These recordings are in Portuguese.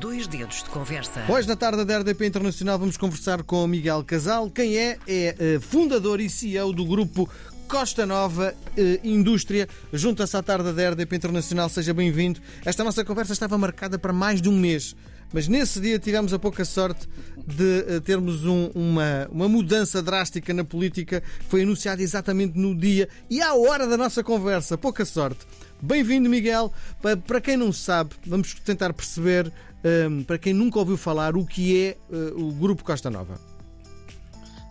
Dois dedos de conversa. Hoje, na tarde da RDP Internacional, vamos conversar com Miguel Casal. Quem é? É eh, fundador e CEO do grupo Costa Nova eh, Indústria. Junta-se à tarde da RDP Internacional. Seja bem-vindo. Esta nossa conversa estava marcada para mais de um mês. Mas nesse dia tivemos a pouca sorte de eh, termos um- uma, uma mudança drástica na política. Foi anunciada exatamente no dia e à hora da nossa conversa. Pouca sorte. Bem-vindo, Miguel. Pa- Para quem não sabe, vamos tentar perceber, hum, para quem nunca ouviu falar, o que é eh, o Grupo Costa Nova.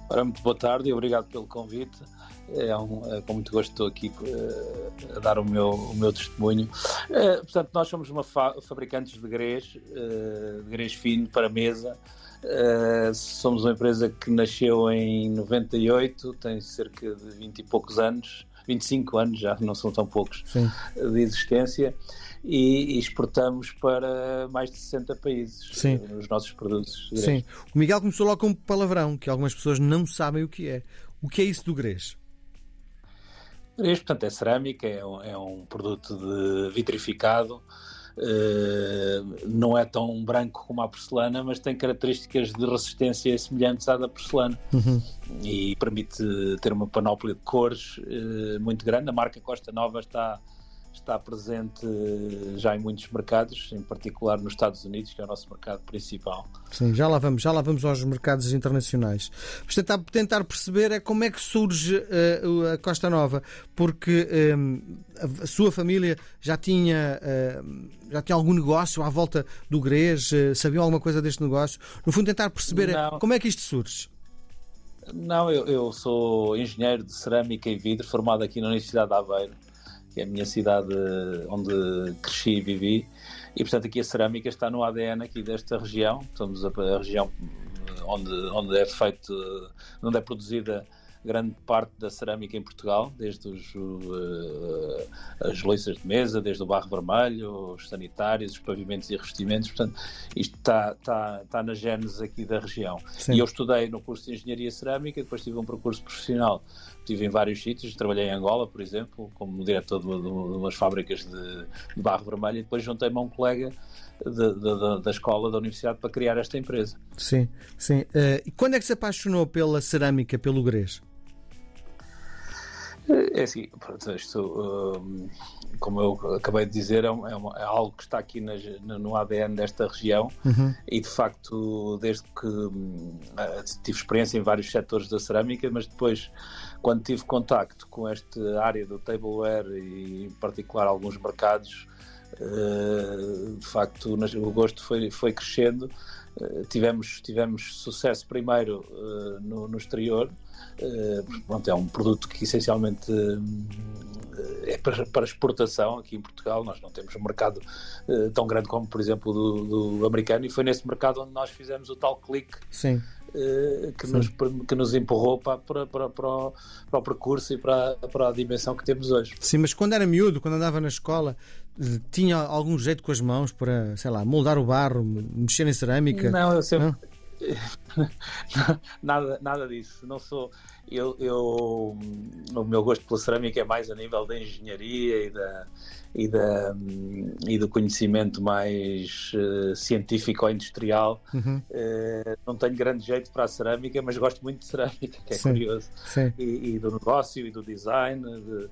Ora, muito boa tarde e obrigado pelo convite. É, um, é com muito gosto estou aqui eh, a dar o meu, o meu testemunho. Eh, portanto, nós somos uma fa fabricantes de grês, de grês fino para mesa. Somos uma empresa que nasceu em 98, tem cerca de 20 e poucos anos, 25 anos já, não são tão poucos, Sim. de existência. E, e exportamos para mais de 60 países Sim. eh, os nossos produtos. grês. Sim. O Miguel começou logo com um palavrão, que algumas pessoas não sabem o que é. O que é isso do grês? Este, portanto, é cerâmica, é um, é um produto vitrificado, eh, não é tão branco como a porcelana, mas tem características de resistência semelhantes à da porcelana Uhum. e permite ter uma panóplia de cores eh, muito grande. A marca Costa Nova está, está presente eh, já em muitos mercados, em particular nos Estados Unidos, que é o nosso mercado principal. Sim, já lá vamos, já lá vamos aos mercados internacionais. Vamos tentar, tentar perceber é como é que surge eh, a Costa Nova, porque eh, a, a sua família já tinha, eh, já tinha algum negócio à volta do grês, eh, sabiam alguma coisa deste negócio. No fundo, tentar perceber é como é que isto surge. Não, eu, eu sou engenheiro de cerâmica e vidro, formado aqui na Universidade de Aveiro, que é a minha cidade onde cresci e vivi. E, portanto, aqui a cerâmica está no ADN aqui desta região. Estamos a, a região onde, onde é feito, onde é produzida grande parte da cerâmica em Portugal, desde os, eh, as louças de mesa, desde o barro vermelho, os sanitários, os pavimentos e revestimentos. Portanto, isto está, está, está na gênese aqui da região. Sim. E eu estudei no curso de Engenharia Cerâmica, depois tive um percurso profissional. Estive em vários sítios, trabalhei em Angola, por exemplo, como diretor de, de, umas fábricas de, de barro vermelho, e depois juntei-me a um colega da- escola, da universidade, para criar esta empresa. Sim, sim. Eh, e quando é que se apaixonou pela cerâmica, pelo grês? É assim, pronto, isto, hum, como eu acabei de dizer, é, é uma- é algo que está aqui nas- no ADN desta região Uhum. e de facto, desde que hum, tive experiência em vários setores da cerâmica, mas depois, quando tive contacto com esta área do tableware e em particular alguns mercados, eh, de facto o gosto foi, foi crescendo. Eh, tivemos, tivemos sucesso primeiro eh, no, no exterior. Porque, pronto, é um produto que essencialmente hum, é para, para exportação aqui em Portugal. Nós não temos um mercado tão grande como, por exemplo, do, do americano, e foi nesse mercado onde nós fizemos o tal clique Sim. Eh, que, Sim. nos, que nos empurrou para, para, para, para, o, para o percurso e para, para a dimensão que temos hoje. Sim, mas quando era miúdo, quando andava na escola, eh, tinha algum jeito com as mãos para, sei lá, moldar o barro, mexer em cerâmica? Não, eu sempre. nada, nada disso. Não sou. Eu, eu, o meu gosto pela cerâmica é mais a nível da engenharia e, da, e, da, e do conhecimento mais eh, científico ou industrial. Uhum. Eh, não tenho grande jeito para a cerâmica, mas gosto muito de cerâmica, que é Sim. curioso. Sim. e, e do negócio e do design. de-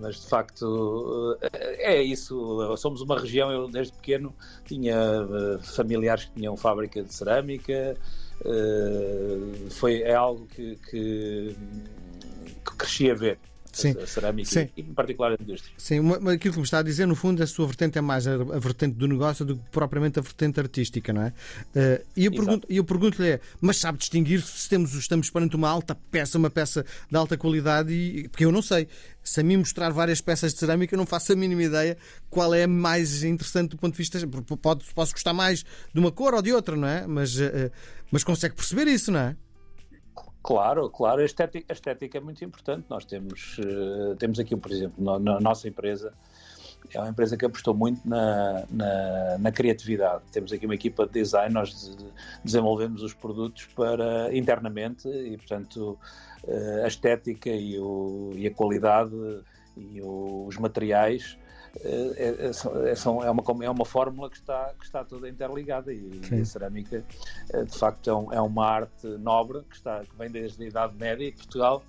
mas de facto eh, é isso. Somos uma região. Eu desde pequeno tinha eh, familiares que tinham fábrica de cerâmica. eh, foi é algo que, que, que cresci a ver. Sim. A cerâmica Sim. e em particular a indústria. Sim, uma- aquilo que me está a dizer, no fundo, a sua vertente é mais a, vertente do negócio do que propriamente a vertente artística, não é? Eh, e eu pergunto- eu pergunto-lhe, é, mas sabe distinguir se temos, estamos perante uma alta peça, uma peça de alta qualidade? E, porque eu não sei. Se a mim mostrar várias peças de cerâmica, eu não faço a mínima ideia qual é a mais interessante do ponto de vista. Pode, posso gostar mais de uma cor ou de outra, não é? Mas, eh, mas consegue perceber isso, não é? Claro, claro, a estética, a estética é muito importante. Nós temos, eh, temos aqui, por exemplo, na, na nossa empresa, é uma empresa que apostou muito na, na, na criatividade. Temos aqui uma equipa de design, nós de- desenvolvemos os produtos para internamente e, portanto, eh, a estética e, o, e a qualidade e o- os materiais é, é, é, uma, é uma fórmula que está, que está toda interligada e, e a cerâmica de facto é, um, é, uma arte nobre que, está, que vem desde a Idade Média e Portugal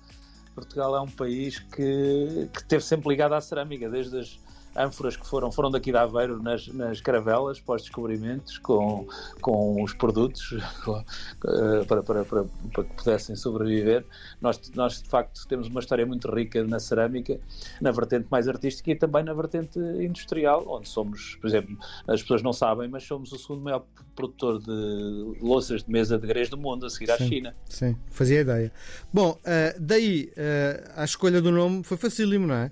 Portugal é um país que, que esteve sempre ligado à cerâmica, desde as ânforas que foram, foram daqui de Aveiro nas, nas caravelas pós-descobrimentos com, com os produtos eh, para, para, para, para, que pudessem sobreviver. Nós, nós, de facto, temos uma história muito rica na cerâmica, na vertente mais artística e também na vertente industrial, onde somos, por exemplo, as pessoas não sabem, mas somos o segundo maior produtor de louças de mesa de grês do mundo, a seguir sim, à China. Sim, fazia ideia. Bom, uh, daí uh, a escolha do nome foi facílimo, não é?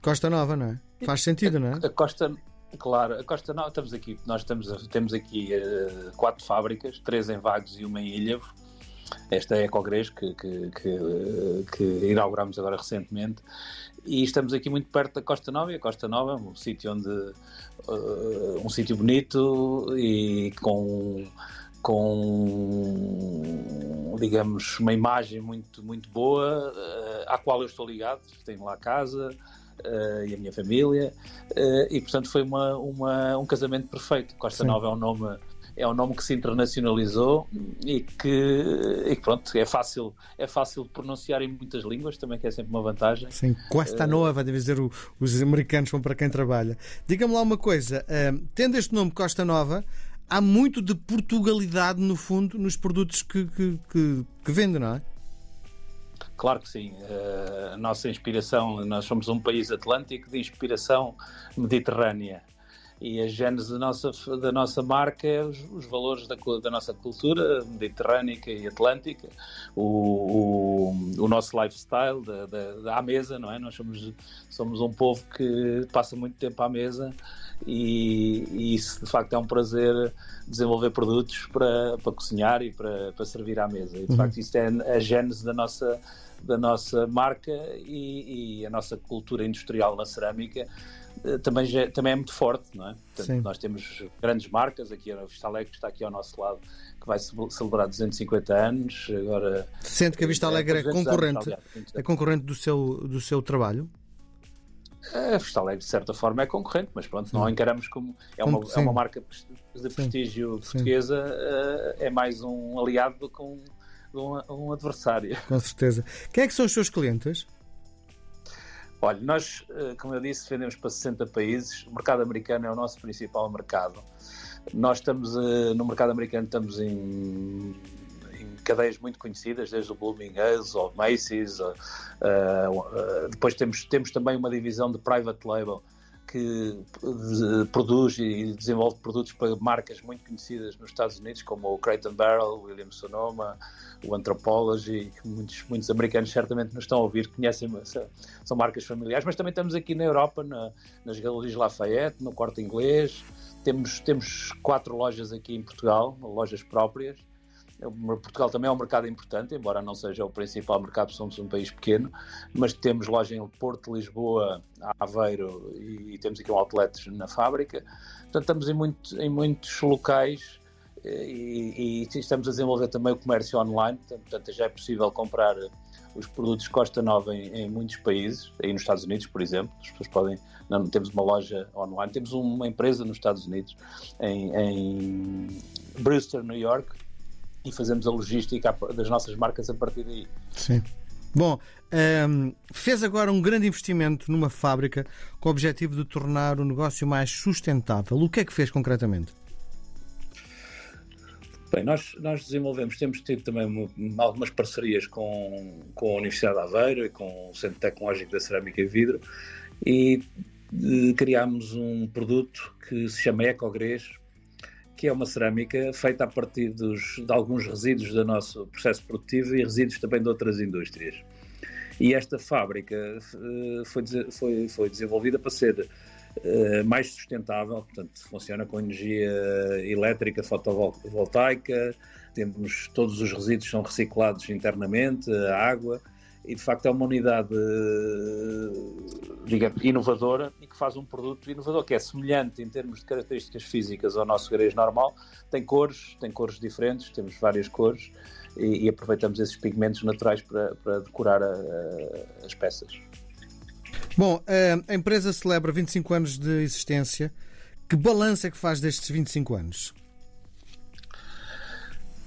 Costa Nova, não é? Faz sentido, não é? A Costa, claro, a Costa Nova, estamos aqui, nós estamos, temos aqui uh, quatro fábricas, três em Vagos e uma em Ilhavo. Esta é a Ecogres que, que, que, que inauguramos agora recentemente e estamos aqui muito perto da Costa Nova e a Costa Nova é um sítio onde uh, um sítio bonito e com com digamos uma imagem muito muito boa uh, à qual eu estou ligado tenho lá casa uh, e a minha família, uh, e portanto foi uma, uma, um casamento perfeito. Costa Sim. Nova é um nome é um nome que se internacionalizou e que, e pronto, é fácil, é fácil de pronunciar em muitas línguas, também que é sempre uma vantagem. Sim, Costa uh, Nova, deve dizer o, os americanos vão para quem trabalha. Diga-me lá uma coisa, uh, tendo este nome Costa Nova, há muito de Portugalidade no fundo nos produtos que, que, que, que vende, não é? Claro que sim. Uh, a nossa inspiração, nós somos um país atlântico de inspiração mediterrânea. E a gênese da nossa, da nossa marca é os, os valores da, da, nossa cultura mediterrânica e atlântica, o, o, o nosso lifestyle da, da, da, à mesa, não é? Nós somos, somos um povo que passa muito tempo à mesa e, e, isso de facto é um prazer desenvolver produtos para, para cozinhar e para, para servir à mesa. E de uhum. facto isso é a gênese da nossa, da nossa marca e, e a nossa cultura industrial na cerâmica eh, também, também é muito forte, não é? Portanto, nós temos grandes marcas, aqui a Vista Alegre que está aqui ao nosso lado, que vai celebrar 250 anos. Agora, Sente que a Vista Alegre é, é concorrente, anos, aliás, é concorrente do seu, do seu trabalho? A Vista Alegre, de certa forma, é concorrente, mas pronto, não a encaramos como. É uma, é uma marca de prestígio sim. portuguesa. Eh, é mais um aliado do que um, um, um, adversário. Com certeza. Quem é que são os seus clientes? Olha, nós, eh, como eu disse, vendemos para 60 países. O mercado americano é o nosso principal mercado. Nós estamos eh, no mercado americano, estamos em cadeias muito conhecidas, desde o Bloomingdale's ou Macy's. Uh, uh, depois temos, temos também uma divisão de private label que produz e desenvolve produtos para marcas muito conhecidas nos Estados Unidos, como o Crate Barrel, o Williams Sonoma, o Anthropology, que muitos, muitos americanos certamente nos estão a ouvir, conhecem, são marcas familiares, mas também estamos aqui na Europa, na, nas Galerias Lafayette, no Corte Inglês, temos, temos quatro lojas aqui em Portugal, lojas próprias, Portugal também é um mercado importante, embora não seja o principal mercado, somos um país pequeno, mas temos loja em Porto, Lisboa, Aveiro e temos aqui um outlet na fábrica. Portanto, estamos em, muito, em muitos locais eh, e, e, estamos a desenvolver também o comércio online, portanto já é possível comprar os produtos Costa Nova em, em, muitos países, aí nos Estados Unidos, por exemplo, as pessoas podem, não, temos uma loja online, temos uma empresa nos Estados Unidos, em, em Brewster, New York, e fazemos a logística das nossas marcas a partir daí. Sim. Bom, um, ehm, fez agora um grande investimento numa fábrica com o objetivo de tornar o negócio mais sustentável. O que é que fez concretamente? Bem, nós, nós desenvolvemos, temos tido também uma, algumas parcerias com, com a Universidade de Aveiro e com o Centro Tecnológico da Cerâmica e Vidro e eh, criámos um produto que se chama Ecogres, que é uma cerâmica feita a partir dos, de alguns resíduos do nosso processo produtivo e resíduos também de outras indústrias. E esta fábrica uh, foi, foi, foi desenvolvida para ser uh, mais sustentável, portanto, funciona com energia elétrica fotovoltaica, temos todos os resíduos são reciclados internamente, a água, e de facto é uma unidade digamos, inovadora e que faz um produto inovador, que é semelhante em termos de características físicas ao nosso grês normal, tem cores, tem cores diferentes, temos várias cores e, e aproveitamos esses pigmentos naturais para, para decorar a, a, as peças. Bom, a empresa celebra 25 anos de existência. Que balanço é que faz destes 25 anos?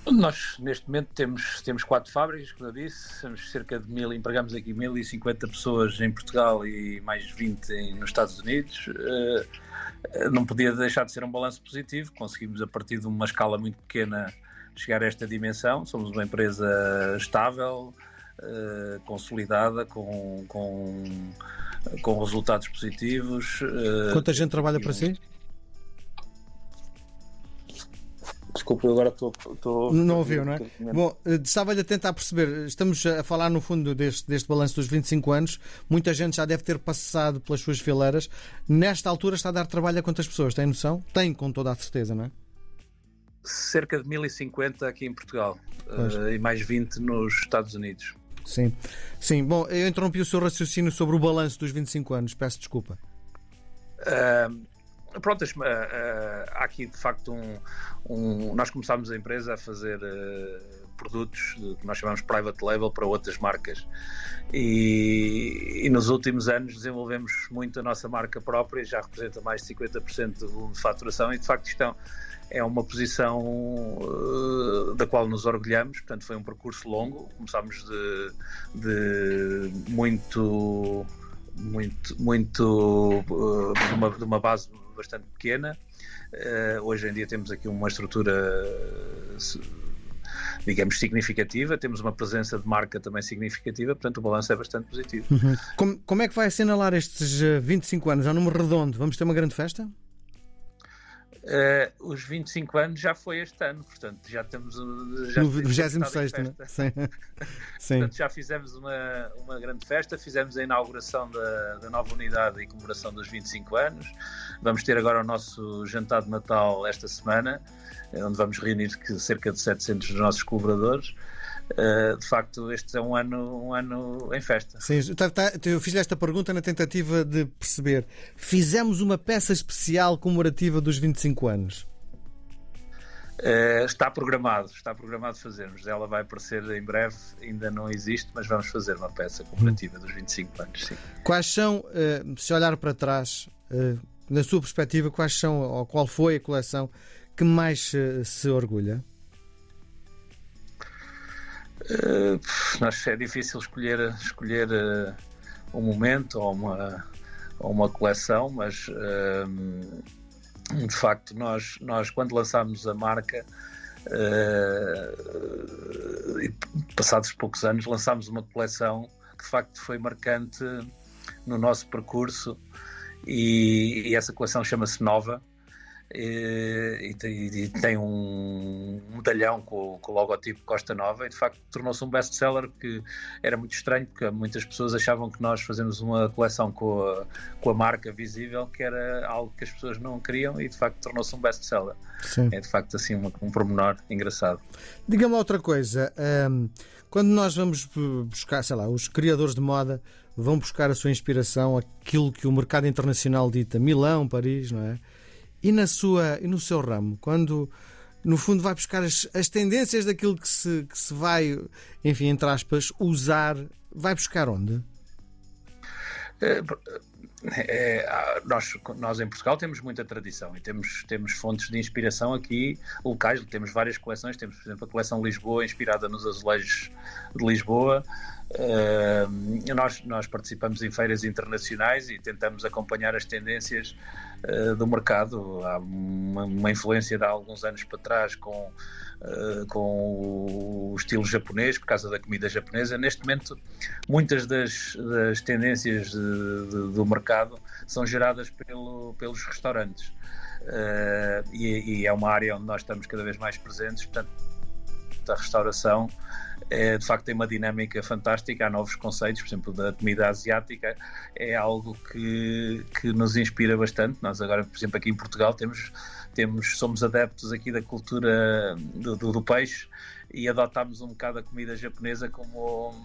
Nós, neste momento, temos, temos quatro fábricas, como eu disse, temos cerca de mil, empregamos aqui 1.050 pessoas em Portugal e mais 20 nos Estados Unidos. Uh, não podia deixar de ser um balanço positivo. Conseguimos, a partir de uma escala muito pequena, chegar a esta dimensão. Somos uma empresa estável, uh, consolidada, com, com, com resultados positivos. Uh, Quanta gente trabalha para si? Desculpa, eu agora estou. Não ouviu, não é? Bom, eh, estava-lhe a tentar perceber. Estamos a falar, no fundo, deste, deste balanço dos 25 anos. Muita gente já deve ter passado pelas suas fileiras. Nesta altura está a dar trabalho a quantas pessoas? Tem noção? Tem, com toda a certeza, não é? Cerca de 1050 aqui em Portugal uh, e mais 20 nos Estados Unidos. Sim, sim. Bom, eu interrompi o seu raciocínio sobre o balanço dos 25 anos. Peço desculpa. Uh, pronto, uh, há aqui de facto um, um, Nós começámos a empresa a fazer uh, produtos que nós chamamos private label para outras marcas. E, e, nos últimos anos desenvolvemos muito a nossa marca própria, já representa mais de 50% do volume de faturação, e de facto isto é, é uma posição da qual nos orgulhamos. Portanto, foi um percurso longo. Começámos de, de muito muito, muito de, uma, de uma base bastante pequena. Uh, hoje em dia temos aqui uma estrutura, digamos, significativa, temos uma presença de marca também significativa, portanto o balanço é bastante positivo. Uhum. Como, como é que vai assinalar estes 25 anos? É um número redondo, vamos ter uma grande festa? Uh, os 25 anos já foi este ano, portanto já temos. Já no 26, né? Sim. Sim. Portanto, já fizemos uma, uma grande festa, fizemos a inauguração da, da nova unidade e comemoração dos 25 anos. Vamos ter agora o nosso jantar de Natal esta semana, eh, onde vamos reunir cerca de 700 dos nossos colaboradores. Uh, de facto, este é um ano, um ano em festa. Sim, tá, tá, eu fiz esta pergunta na tentativa de perceber. Fizemos uma peça especial comemorativa dos 25 anos? Uh, está programado, está programado fazermos. Ela vai aparecer em breve, ainda não existe, mas vamos fazer uma peça comemorativa dos 25 anos. Sim. Quais são, uh, se olhar para trás, na sua perspectiva, quais são ou qual foi a coleção que mais se orgulha? Uh, é difícil escolher, escolher uh, um momento ou uma, ou uma coleção, mas uh, de facto nós, nós quando lançámos a marca passados poucos anos lançámos uma coleção que de facto foi marcante no nosso percurso e, e essa coleção chama-se Nova e, e, e, tem um medalhão com, com, o logotipo Costa Nova e de facto tornou-se um best-seller que era muito estranho porque muitas pessoas achavam que nós fazemos uma coleção com a, com a marca visível que era algo que as pessoas não queriam e de facto tornou-se um best-seller. É de facto assim um, um pormenor engraçado. Diga-me outra coisa um, quando nós vamos buscar, sei lá, os criadores de moda vão buscar a sua inspiração aquilo que o mercado internacional dita Milão, Paris, não é? E, na sua, e no seu ramo, quando no fundo vai buscar as, as tendências daquilo que se, que se vai, enfim, entre aspas, usar, vai buscar onde? É, nós, nós em Portugal temos muita tradição e temos, temos fontes de inspiração aqui locais, temos várias coleções, temos por exemplo a coleção Lisboa inspirada nos azulejos de Lisboa, Uh, nós, nós participamos em feiras internacionais e tentamos acompanhar as tendências uh, do mercado. Há uma, uma, influência de há alguns anos para trás com, uh, com o estilo japonês, por causa da comida japonesa. Neste momento, muitas das, das tendências de, de, do mercado são geradas pelo, pelos restaurantes. E, e é uma área onde nós estamos cada vez mais presentes, portanto, a restauração é, de facto tem uma dinâmica fantástica, há novos conceitos, por exemplo, da comida asiática, é algo que, que nos inspira bastante. Nós agora, por exemplo, aqui em Portugal temos, temos somos adeptos aqui da cultura do, do, do peixe e adotámos um bocado a comida japonesa como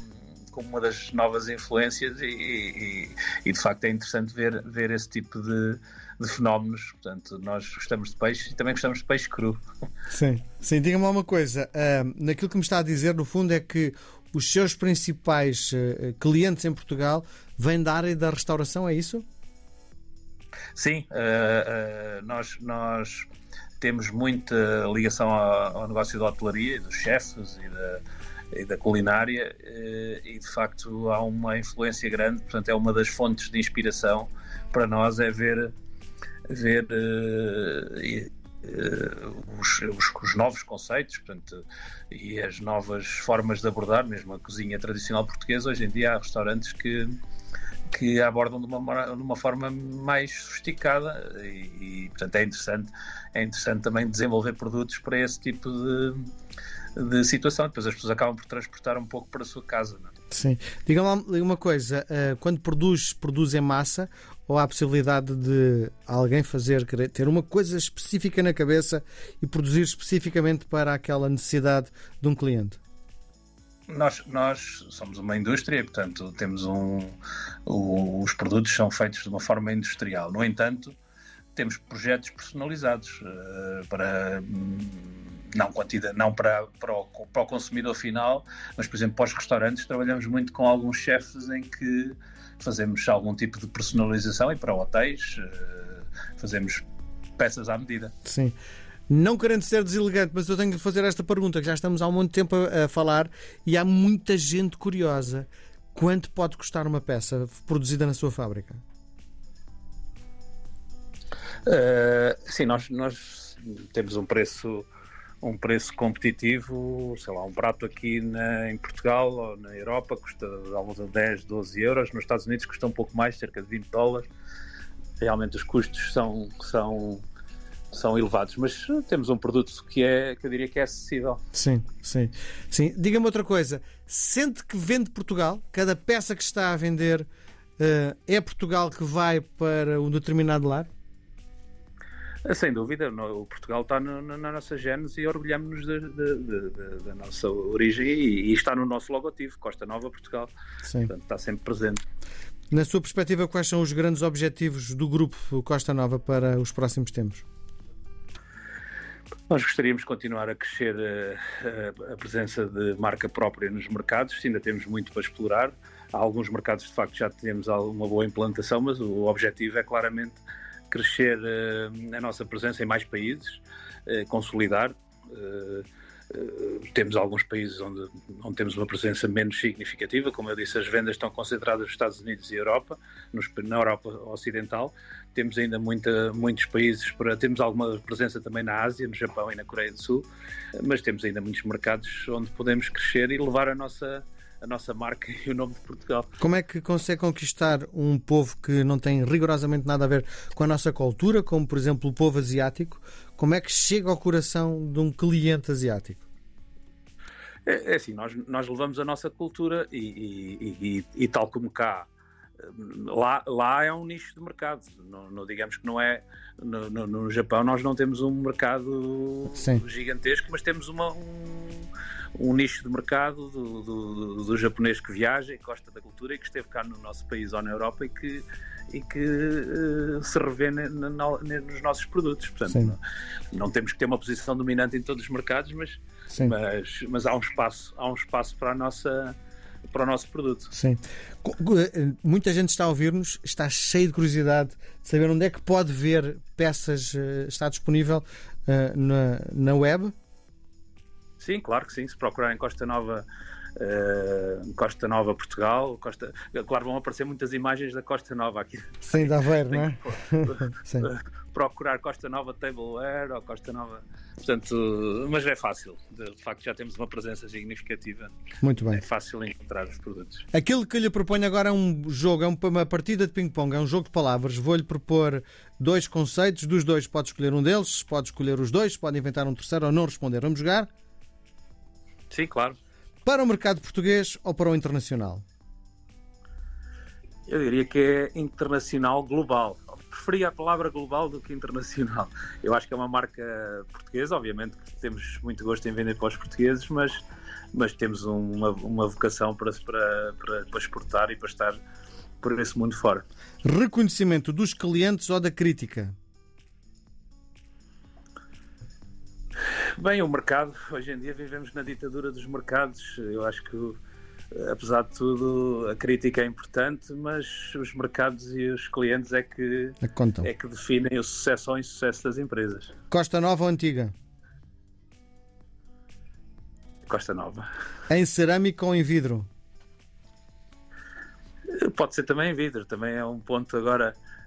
como uma das novas influências e, e, e, de facto é interessante ver, ver esse tipo de, de fenómenos. Portanto, nós gostamos de peixe e também gostamos de peixe cru. Sim, sim. Diga-me uma coisa. Uh, naquilo que me está a dizer, no fundo, é que os seus principais uh, clientes em Portugal vem da área da restauração, é isso? Sim, uh, uh, nós, nós temos muita ligação ao, ao negócio da hotelaria, dos chefes e da, e da culinária uh, e de facto há uma influência grande, portanto é uma das fontes de inspiração para nós é ver, ver os, os, os, novos conceitos portanto, e as novas formas de abordar, mesmo a cozinha tradicional portuguesa. Hoje em dia há restaurantes que, que abordam de uma, de uma forma mais sofisticada e, e, portanto, é interessante, é interessante também desenvolver produtos para esse tipo de, de situação. Depois as pessoas acabam por transportar um pouco para a sua casa. Não é? Sim. Diga-me uma coisa: eh, quando produz, produz em massa ou há a possibilidade de alguém fazer, ter uma coisa específica na cabeça e produzir especificamente para aquela necessidade de um cliente? Nós, nós somos uma indústria, portanto, temos um. O, os produtos são feitos de uma forma industrial. No entanto, temos projetos personalizados uh, para. Hum, não, quantidade, não para, para, o, para o consumidor final, mas, por exemplo, para os restaurantes, trabalhamos muito com alguns chefes em que fazemos algum tipo de personalização e para hotéis uh, fazemos peças à medida. Sim. Não querendo ser deselegante, mas eu tenho de fazer esta pergunta, que já estamos há muito tempo a, a falar e há muita gente curiosa. Quanto pode custar uma peça produzida na sua fábrica? Uh, sim, nós, nós temos um preço um preço competitivo, sei lá, um prato aqui na, em Portugal ou na Europa custa algo de 10, 12 euros, nos Estados Unidos custa um pouco mais, cerca de 20 dólares. Realmente os custos são, são são elevados, mas temos um produto que é, que eu diria que é acessível. Sim, sim. sim. Diga-me outra coisa. Sente que vende Portugal? Cada peça que está a vender uh, é Portugal que vai para um determinado lar? Eh, sem dúvida, o Portugal está na, na nossa gênese e orgulhamos-nos da nossa origem e, e, está no nosso logotipo, Costa Nova Portugal. Sim. Portanto, está sempre presente. Na sua perspectiva, quais são os grandes objetivos do grupo Costa Nova para os próximos tempos? Nós gostaríamos de continuar a crescer a, eh, a, presença de marca própria nos mercados, ainda temos muito para explorar. Há alguns mercados, de facto, já temos uma boa implantação, mas o objetivo é claramente crescer uh, a nossa presença em mais países, uh, consolidar. Uh, temos alguns países onde, onde temos uma presença menos significativa, como eu disse, as vendas estão concentradas nos Estados Unidos e Europa, nos, na Europa Ocidental. Temos ainda muita, muitos países, para, temos alguma presença também na Ásia, no Japão e na Coreia do Sul, mas temos ainda muitos mercados onde podemos crescer e levar a nossa, a nossa marca e o nome de Portugal. Como é que consegue conquistar um povo que não tem rigorosamente nada a ver com a nossa cultura, como por exemplo o povo asiático? Como é que chega ao coração de um cliente asiático? É, é assim, nós, nós levamos a nossa cultura e, e, e, e tal como cá lá, lá é um nicho de mercado. Não, não digamos que não é. No, no, no, Japão nós não temos um mercado Sim. gigantesco, mas temos uma, um, um nicho de mercado do, do, do, japonês que viaja e gosta da cultura e que esteve cá no nosso país ou na Europa e que, e que uh, se revê na, na, nos nossos produtos. Portanto, não, não, temos que ter uma posição dominante em todos os mercados, mas, mas, mas há um espaço, há um espaço para a nossa para o nosso produto. Sim. Eh, muita gente está a ouvir-nos, está cheio de curiosidade de saber onde é que pode ver peças, eh, está disponível uh, na, na web? Sim, claro que sim. Se procurar em Costa Nova. Uh, Costa Nova Portugal, Costa... claro, vão aparecer muitas imagens da Costa Nova aqui. Sim, da ver, não é? sim procurar Costa Nova Tableware ou Costa Nova. Portanto, mas é fácil. De facto, já temos uma presença significativa. Muito bem. É fácil encontrar os produtos. Aquilo que lhe proponho agora é um jogo, é uma partida de ping-pong, é um jogo de palavras. Vou-lhe propor dois conceitos. Dos dois, pode escolher um deles, pode escolher os dois, pode inventar um terceiro ou não responder. Vamos jogar? Sim, claro. Para o mercado português ou para o internacional? Eu diria que é internacional global preferia a palavra global do que internacional. Eu acho que é uma marca portuguesa, obviamente que temos muito gosto em vender para os portugueses, mas, mas temos uma, uma vocação para, para, para, para exportar e para estar por esse mundo fora. Reconhecimento dos clientes ou da crítica? Bem, o mercado, hoje em dia vivemos na ditadura dos mercados. Eu acho que apesar de tudo, a crítica é importante, mas os mercados e os clientes é que, é, é que definem o sucesso ou insucesso das empresas. Costa Nova ou Antiga? Costa Nova. Em cerâmica ou em vidro? Pode ser também em vidro, também é um ponto agora eh,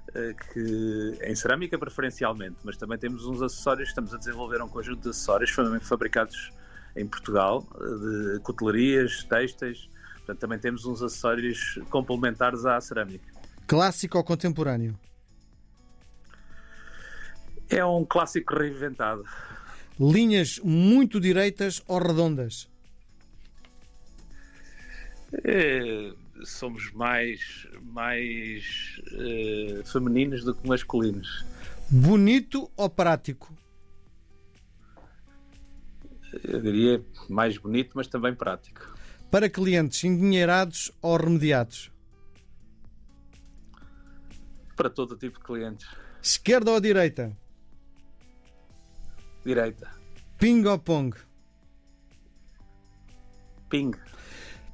que em cerâmica preferencialmente, mas também temos uns acessórios, estamos a desenvolver um conjunto de acessórios fabricados em Portugal, eh, de cutelarias, têxteis, portanto também temos uns acessórios complementares à cerâmica. Clássico ou contemporâneo? É um clássico reinventado. Linhas muito direitas ou redondas? É somos mais, mais uh, femininos do que masculinos. Bonito ou prático? Eu diria mais bonito, mas também prático. Para clientes endinheirados ou remediados? Para todo tipo de clientes. Esquerda ou direita? Direita. Ping ou pong? Ping.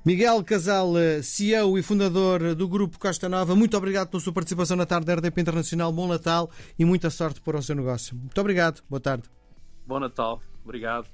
Miguel Casal, eh, CEO e fundador do Grupo Costa Nova, muito obrigado pela sua participação na tarde da RDP Internacional. Bom Natal e muita sorte para o seu negócio. Muito obrigado. Boa tarde. Bom Natal. Obrigado.